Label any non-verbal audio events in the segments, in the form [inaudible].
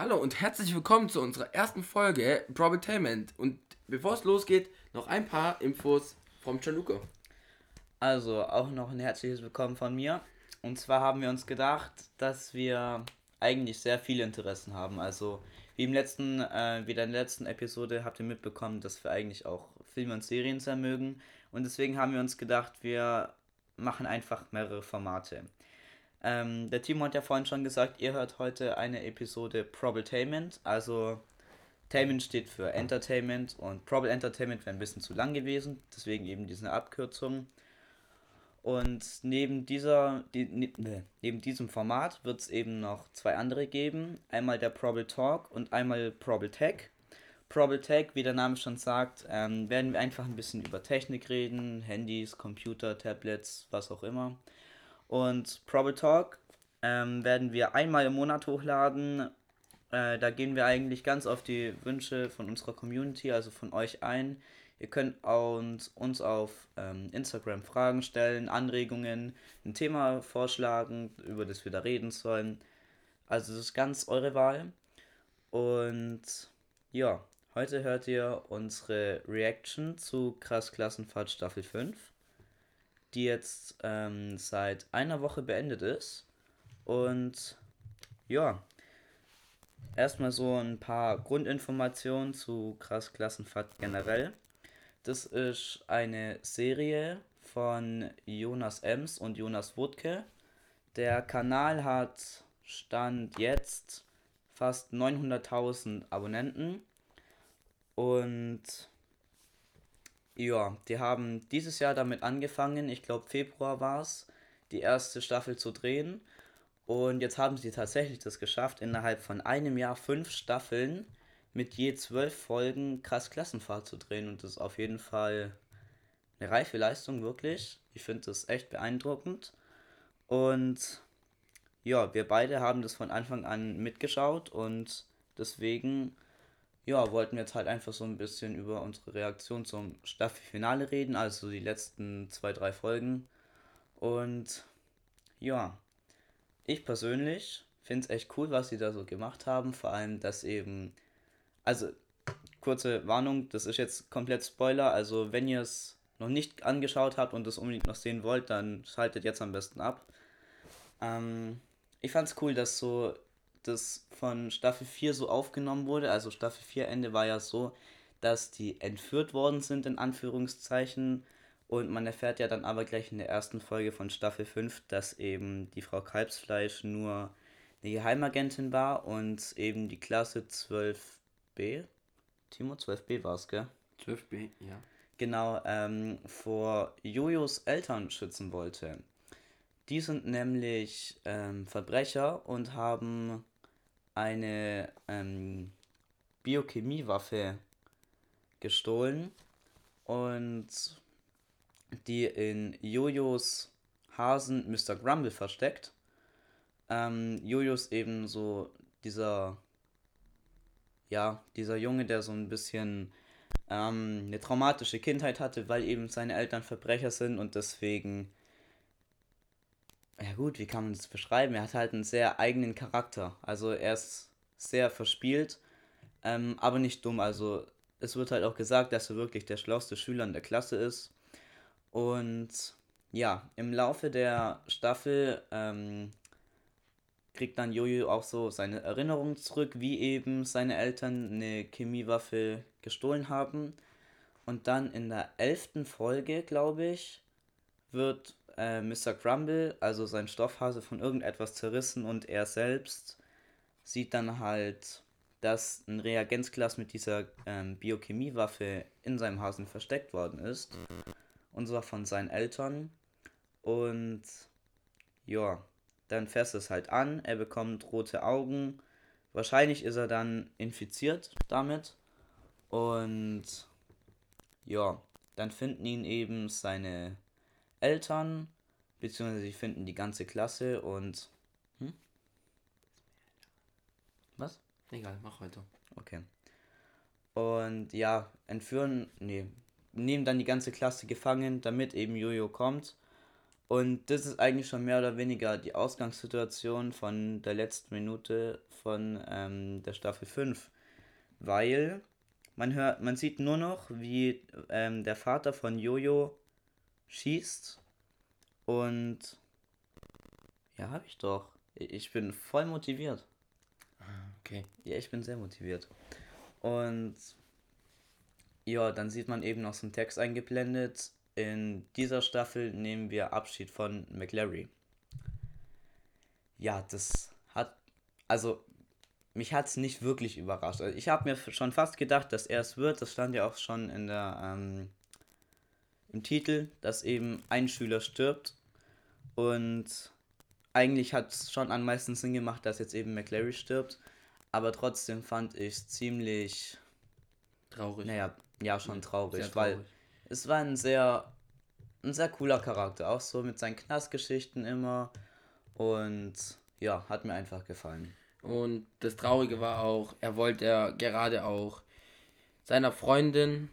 Hallo und herzlich willkommen zu unserer ersten Folge Probitainment. Und bevor es losgeht, noch ein paar Infos vom Gianluca. Also auch noch ein herzliches Willkommen von mir. Und zwar haben wir uns gedacht, dass wir eigentlich sehr viele Interessen haben. Also wie im letzten, äh, wie in der letzten Episode habt ihr mitbekommen, dass wir eigentlich auch Filme und Serien sehr mögen. Und deswegen haben wir uns gedacht, wir machen einfach mehrere Formate. Ähm, der Timo hat ja vorhin schon gesagt, ihr hört heute eine Episode Probitainment. Also Tainment steht für Entertainment und Proble Entertainment wäre ein bisschen zu lang gewesen, deswegen eben diese Abkürzung. Und neben dieser, die, ne, neben diesem Format wird es eben noch zwei andere geben. Einmal der Proble Talk und einmal Proble Tech. Proble Tech, wie der Name schon sagt, ähm, werden wir einfach ein bisschen über Technik reden, Handys, Computer, Tablets, was auch immer. Und Probe Talk ähm, werden wir einmal im Monat hochladen. Äh, da gehen wir eigentlich ganz auf die Wünsche von unserer Community, also von euch ein. Ihr könnt uns, uns auf ähm, Instagram Fragen stellen, Anregungen, ein Thema vorschlagen, über das wir da reden sollen. Also das ist ganz eure Wahl. Und ja, heute hört ihr unsere Reaction zu Krass Klassenfahrt Staffel 5 die jetzt ähm, seit einer Woche beendet ist. Und ja, erstmal so ein paar Grundinformationen zu Krass Klassenfahrt generell. Das ist eine Serie von Jonas Ems und Jonas Wutke. Der Kanal hat Stand jetzt fast 900.000 Abonnenten und ja, die haben dieses Jahr damit angefangen, ich glaube Februar war es, die erste Staffel zu drehen. Und jetzt haben sie tatsächlich das geschafft, innerhalb von einem Jahr fünf Staffeln mit je zwölf Folgen krass Klassenfahrt zu drehen. Und das ist auf jeden Fall eine reife Leistung, wirklich. Ich finde das echt beeindruckend. Und ja, wir beide haben das von Anfang an mitgeschaut und deswegen ja, wollten wir jetzt halt einfach so ein bisschen über unsere Reaktion zum Staffelfinale reden, also die letzten zwei, drei Folgen. Und ja, ich persönlich finde es echt cool, was sie da so gemacht haben. Vor allem, dass eben, also kurze Warnung, das ist jetzt komplett Spoiler. Also wenn ihr es noch nicht angeschaut habt und es unbedingt noch sehen wollt, dann schaltet jetzt am besten ab. Ähm, ich fand es cool, dass so das von Staffel 4 so aufgenommen wurde. Also Staffel 4 Ende war ja so, dass die entführt worden sind, in Anführungszeichen. Und man erfährt ja dann aber gleich in der ersten Folge von Staffel 5, dass eben die Frau Kalbsfleisch nur eine Geheimagentin war und eben die Klasse 12b. Timo, 12b war es, gell? 12b, ja. Genau, ähm, vor Jojos Eltern schützen wollte. Die sind nämlich ähm, Verbrecher und haben eine ähm, Biochemiewaffe gestohlen und die in Jojos Hasen Mr. Grumble versteckt. Ähm, Jojo ist eben so dieser, ja, dieser Junge, der so ein bisschen ähm, eine traumatische Kindheit hatte, weil eben seine Eltern Verbrecher sind und deswegen ja gut, wie kann man das beschreiben? Er hat halt einen sehr eigenen Charakter. Also er ist sehr verspielt, ähm, aber nicht dumm. Also es wird halt auch gesagt, dass er wirklich der schlauste Schüler in der Klasse ist. Und ja, im Laufe der Staffel ähm, kriegt dann Jojo auch so seine Erinnerungen zurück, wie eben seine Eltern eine Chemiewaffe gestohlen haben. Und dann in der elften Folge, glaube ich, wird äh, Mr. Grumble, also sein Stoffhase, von irgendetwas zerrissen und er selbst sieht dann halt, dass ein Reagenzglas mit dieser ähm, Biochemiewaffe in seinem Hasen versteckt worden ist. Und zwar von seinen Eltern. Und ja, dann fässt es halt an, er bekommt rote Augen. Wahrscheinlich ist er dann infiziert damit. Und ja, dann finden ihn eben seine Eltern, beziehungsweise sie finden die ganze Klasse und. Hm? Was? Egal, mach weiter. Okay. Und ja, entführen, nee, nehmen dann die ganze Klasse gefangen, damit eben Jojo kommt. Und das ist eigentlich schon mehr oder weniger die Ausgangssituation von der letzten Minute von ähm, der Staffel 5. Weil man hört, man sieht nur noch, wie ähm, der Vater von Jojo schießt. Und ja, habe ich doch. Ich bin voll motiviert. Okay. Ja, ich bin sehr motiviert. Und ja, dann sieht man eben noch so einen Text eingeblendet. In dieser Staffel nehmen wir Abschied von McLary. Ja, das hat, also mich hat es nicht wirklich überrascht. Also ich habe mir schon fast gedacht, dass er es wird. Das stand ja auch schon in der ähm, im Titel, dass eben ein Schüler stirbt. Und eigentlich hat es schon am meisten Sinn gemacht, dass jetzt eben McLary stirbt. Aber trotzdem fand ich es ziemlich Traurig. naja, ja, schon traurig, Sehr weil traurig. es war ein sehr, ein sehr cooler Charakter, auch so mit seinen Knastgeschichten immer. Und ja, hat mir einfach gefallen. Und das Traurige war auch, er wollte ja gerade auch seiner Freundin,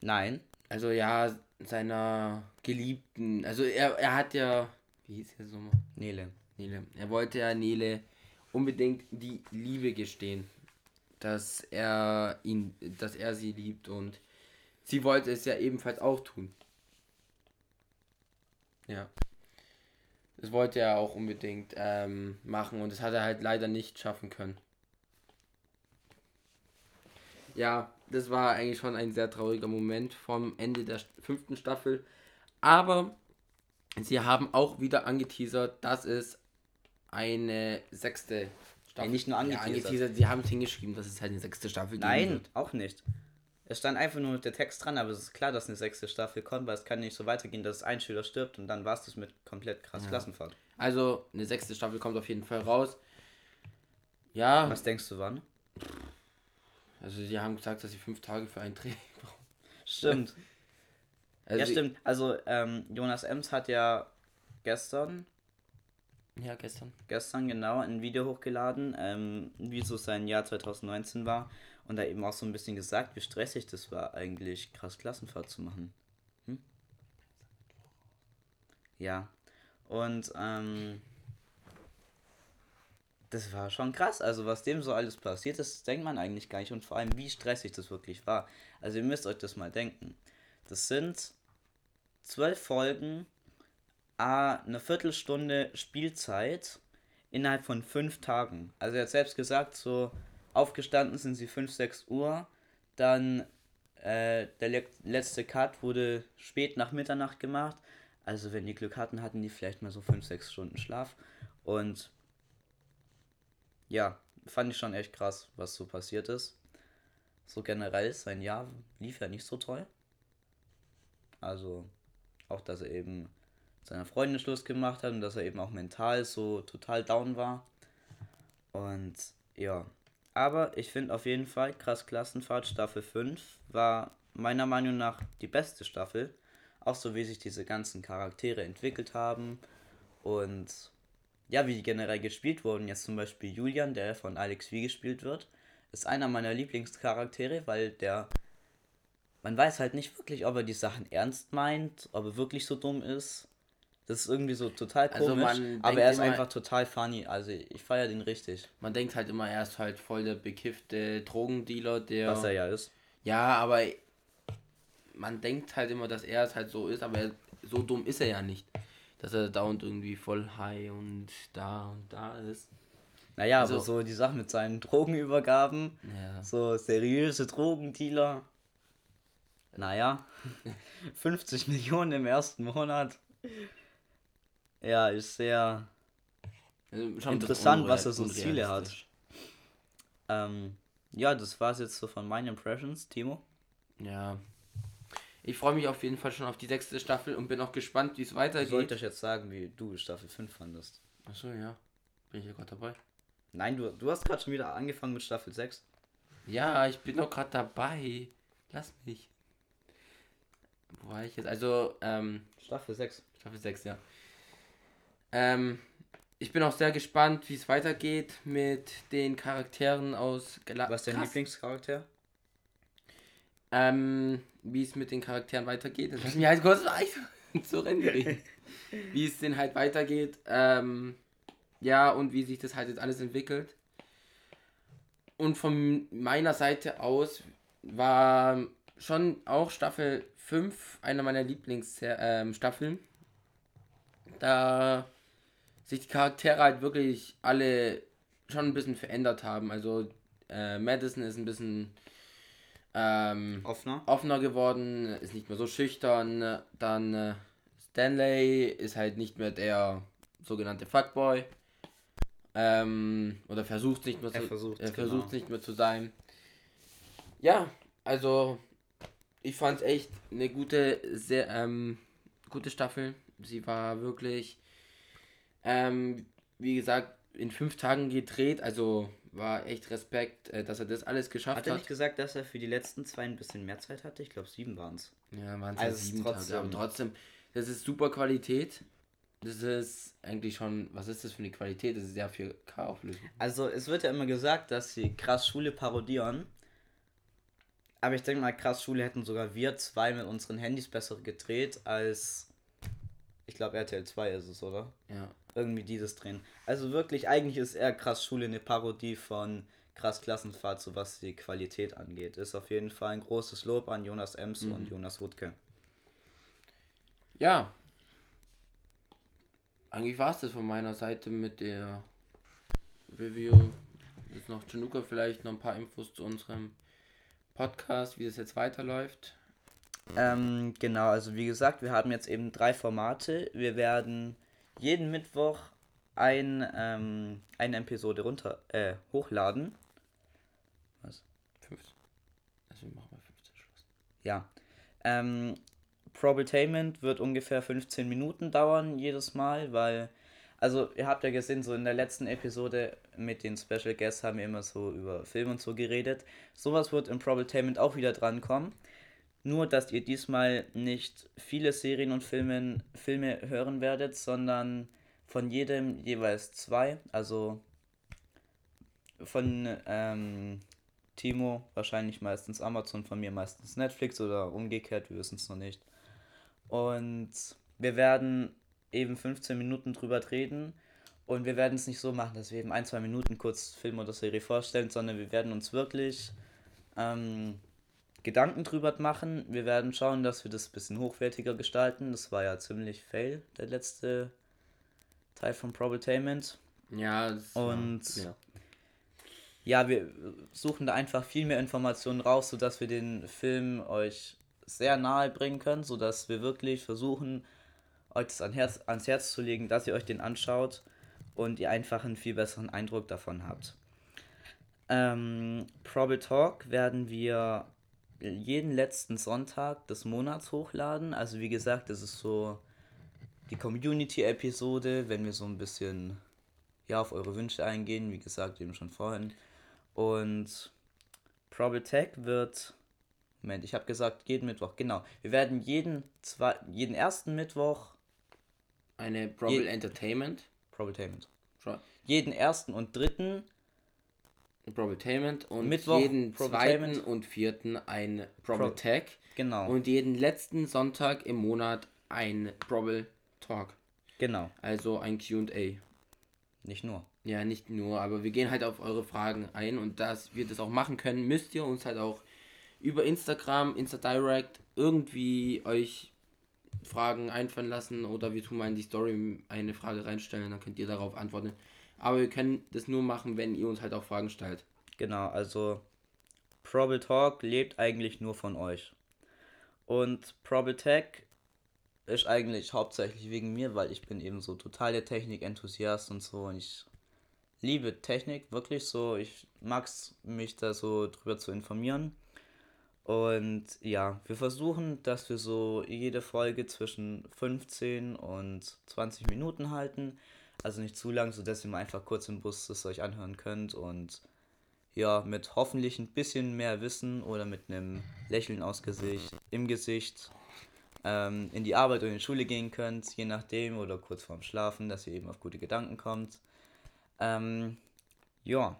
Nein, also ja, seiner Geliebten, also er, er hat ja, wie hieß er so mal? Nele. Nele. Er wollte ja Nele unbedingt die Liebe gestehen, dass er ihn, dass er sie liebt und sie wollte es ja ebenfalls auch tun. Ja. Das wollte er auch unbedingt ähm, machen und das hat er halt leider nicht schaffen können. Ja, das war eigentlich schon ein sehr trauriger Moment vom Ende der fünften Staffel. Aber sie haben auch wieder angeteasert, dass es eine sechste Staffel. Nee, nicht nur Ja, angeteasert. angeteasert. Sie haben es hingeschrieben, dass es halt eine sechste Staffel geben Nein, auch nicht. Es stand einfach nur der Text dran, aber es ist klar, dass eine sechste Staffel kommt, weil es kann nicht so weitergehen, dass ein Schüler stirbt und dann war es das mit komplett krass Klassenfahrt. Also eine sechste Staffel kommt auf jeden Fall raus. Ja, Was denkst du wann? Also sie haben gesagt, dass sie fünf Tage für einen Dreh [laughs] brauchen. Stimmt. Also ja, stimmt. Also, ähm, Jonas Ems hat ja gestern, Ja, gestern. gestern genau ein Video hochgeladen, ähm, wie so sein Jahr 2019 war. Und da eben auch so ein bisschen gesagt, wie stressig das war, eigentlich krass Klassenfahrt zu machen. Hm? Ja. Und ähm, das war schon krass. Also was dem so alles passiert ist, denkt man eigentlich gar nicht. Und vor allem, wie stressig das wirklich war. Also ihr müsst euch das mal denken. Das sind zwölf Folgen, eine Viertelstunde Spielzeit innerhalb von fünf Tagen. Also er hat selbst gesagt, so aufgestanden sind sie 5, 6 Uhr, dann äh, der le letzte Cut wurde spät nach Mitternacht gemacht. Also wenn die Glück hatten, hatten die vielleicht mal so 5, 6 Stunden Schlaf. Und ja, fand ich schon echt krass, was so passiert ist. So generell, sein Jahr lief ja nicht so toll. Also auch, dass er eben seiner Freundin Schluss gemacht hat und dass er eben auch mental so total down war. Und ja, aber ich finde auf jeden Fall krass Klassenfahrt Staffel 5 war meiner Meinung nach die beste Staffel. Auch so wie sich diese ganzen Charaktere entwickelt haben und ja, wie die generell gespielt wurden. Jetzt zum Beispiel Julian, der von Alex V gespielt wird, ist einer meiner Lieblingscharaktere, weil der man weiß halt nicht wirklich, ob er die Sachen ernst meint, ob er wirklich so dumm ist. Das ist irgendwie so total Also komisch, man aber er ist immer- einfach total funny. Also ich feiere den richtig, Man denkt halt immer, er ist halt voll der bekiffte Drogendealer, der. was er ja ist. Ja, aber man denkt halt immer, dass er es halt so ist, aber er, so dumm ist er ja nicht. Dass er dauernd irgendwie voll high und da und da ist. Naja, Also- aber so die Sache mit seinen Drogenübergaben, Ja. so seriöse Drogendealer. Naja, [laughs] 50 Millionen im ersten Monat. Ja, ist sehr Also Interessant, was er so Ziele hat. Ähm, ja, das war's jetzt so von meinen Impressions, Timo. Ja. Ich freue mich auf jeden Fall schon auf die sechste Staffel und bin auch gespannt, wie es Ich weitergeht. wollte euch jetzt sagen, wie du Staffel 5 fandest. Achso, ja. Bin ich ja gerade dabei. Nein, du, du hast gerade schon wieder angefangen mit Staffel 6. Ja, ich bin doch gerade dabei. Lass mich. Wo war ich jetzt? Also, ähm, Staffel 6. Staffel 6, ja. Ähm, ich bin auch sehr gespannt, wie es weitergeht mit den Charakteren aus Gala Was ist dein. Lieblingscharakter? Ähm, wie es mit den Charakteren weitergeht. Das lass mich halt kurz [laughs] zu reden. wie es denn halt weitergeht. Ähm, ja, und wie sich das halt jetzt alles entwickelt. Und von meiner Seite aus war schon auch Staffel 5 einer meiner Lieblingsstaffeln. Ähm, da sich die Charaktere halt wirklich alle schon ein bisschen verändert haben. Also äh, Madison ist ein bisschen ähm, offener. offener geworden, ist nicht mehr so schüchtern. Dann äh, Stanley ist halt nicht mehr der sogenannte Fuckboy. Ähm, oder versucht nicht mehr zu, er versucht, er versucht genau. nicht mehr zu sein. Ja, also ich fand es echt eine gute, sehr ähm, gute Staffel. Sie war wirklich, ähm, wie gesagt, in fünf Tagen gedreht. Also war echt Respekt, äh, dass er das alles geschafft hat. Hat er nicht gesagt, dass er für die letzten zwei ein bisschen mehr Zeit hatte? Ich glaube, sieben waren es. Ja, waren es also sieben trotzdem. Tage. Aber trotzdem, das ist super Qualität. Das ist eigentlich schon, was ist das für eine Qualität? Das ist ja 4K-Auflösung. Also es wird ja immer gesagt, dass sie krass Schule parodieren. Aber ich denke mal, krass Schule hätten sogar wir zwei mit unseren Handys besser gedreht als, ich glaube RTL 2 ist es, oder? Ja. Irgendwie dieses drehen. Also wirklich, eigentlich ist eher krass Schule eine Parodie von krass Klassenfahrt, so was die Qualität angeht. Ist auf jeden Fall ein großes Lob an Jonas Ems mhm. und Jonas Wutke. Ja, eigentlich war es das von meiner Seite mit der Review. Jetzt noch Januka vielleicht noch ein paar Infos zu unserem Podcast, wie es jetzt weiterläuft. Ähm, genau, also wie gesagt, wir haben jetzt eben drei Formate. Wir werden jeden Mittwoch ein, ähm, eine Episode runter äh, hochladen. Was? Fünf. Also wir machen mal 15 Schluss. Ja. Ähm, Probatainment wird ungefähr 15 Minuten dauern jedes Mal, weil, also ihr habt ja gesehen, so in der letzten Episode mit den Special Guests haben wir immer so über Film und so geredet. Sowas wird im Probatainment auch wieder drankommen. Nur, dass ihr diesmal nicht viele Serien und Filme, Filme hören werdet, sondern von jedem jeweils zwei. Also von ähm, Timo wahrscheinlich meistens Amazon, von mir meistens Netflix oder umgekehrt, wir wissen es noch nicht. Und wir werden eben 15 Minuten drüber reden. Und wir werden es nicht so machen, dass wir eben ein, zwei Minuten kurz Film oder Serie vorstellen, sondern wir werden uns wirklich ähm, Gedanken drüber machen. Wir werden schauen, dass wir das ein bisschen hochwertiger gestalten. Das war ja ziemlich fail, der letzte Teil von Probatainment. Ja, und ja. ja, wir suchen da einfach viel mehr Informationen raus, sodass wir den Film euch sehr nahe bringen können, sodass wir wirklich versuchen, euch das an Herz, ans Herz zu legen, dass ihr euch den anschaut und ihr einfach einen viel besseren Eindruck davon habt. Ähm, Probable Talk werden wir jeden letzten Sonntag des Monats hochladen. Also wie gesagt, das ist so die Community-Episode, wenn wir so ein bisschen ja, auf eure Wünsche eingehen, wie gesagt, eben schon vorhin. Und Probable Tech wird Moment, ich habe gesagt, jeden Mittwoch, genau. Wir werden jeden, zwei, jeden ersten Mittwoch. Eine Probable Entertainment. Probabletainment. Jeden ersten und dritten. Probabletainment und Mittwoch, jeden zweiten und vierten ein Probable Tag. Genau. Und jeden letzten Sonntag im Monat ein Probable Talk. Genau. Also ein QA. Nicht nur. Ja, nicht nur, aber wir gehen halt auf eure Fragen ein und dass wir das auch machen können, müsst ihr uns halt auch über Instagram, Insta Direct irgendwie euch Fragen einfallen lassen oder wir tun mal in die Story eine Frage reinstellen, dann könnt ihr darauf antworten. Aber wir können das nur machen, wenn ihr uns halt auch Fragen stellt. Genau, also Probable Talk lebt eigentlich nur von euch. Und Probable Tech ist eigentlich hauptsächlich wegen mir, weil ich bin eben so total der Technik-Enthusiast und so und ich liebe Technik, wirklich so. Ich mag es, mich da so drüber zu informieren. Und ja, wir versuchen, dass wir so jede Folge zwischen 15 und 20 Minuten halten. Also nicht zu lang, sodass ihr mal einfach kurz im Bus das euch anhören könnt und ja, mit hoffentlich ein bisschen mehr Wissen oder mit einem Lächeln aus Gesicht, im Gesicht ähm, in die Arbeit oder in die Schule gehen könnt, je nachdem, oder kurz vorm Schlafen, dass ihr eben auf gute Gedanken kommt. Ähm, ja,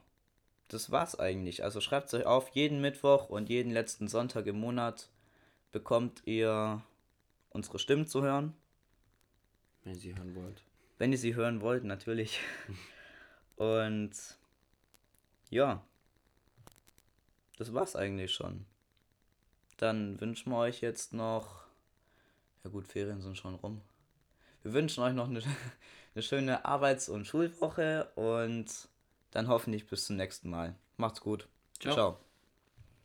das war's eigentlich. Also schreibt es euch auf, jeden Mittwoch und jeden letzten Sonntag im Monat bekommt ihr unsere Stimmen zu hören. Wenn ihr sie hören wollt. Wenn ihr sie hören wollt, natürlich. [laughs] Und ja, das war's eigentlich schon. Dann wünschen wir euch jetzt noch. Ja, gut, Ferien sind schon rum. Wir wünschen euch noch eine, [laughs] eine schöne Arbeits- und Schulwoche und dann hoffentlich bis zum nächsten Mal. Macht's gut. Ciao. Ciao.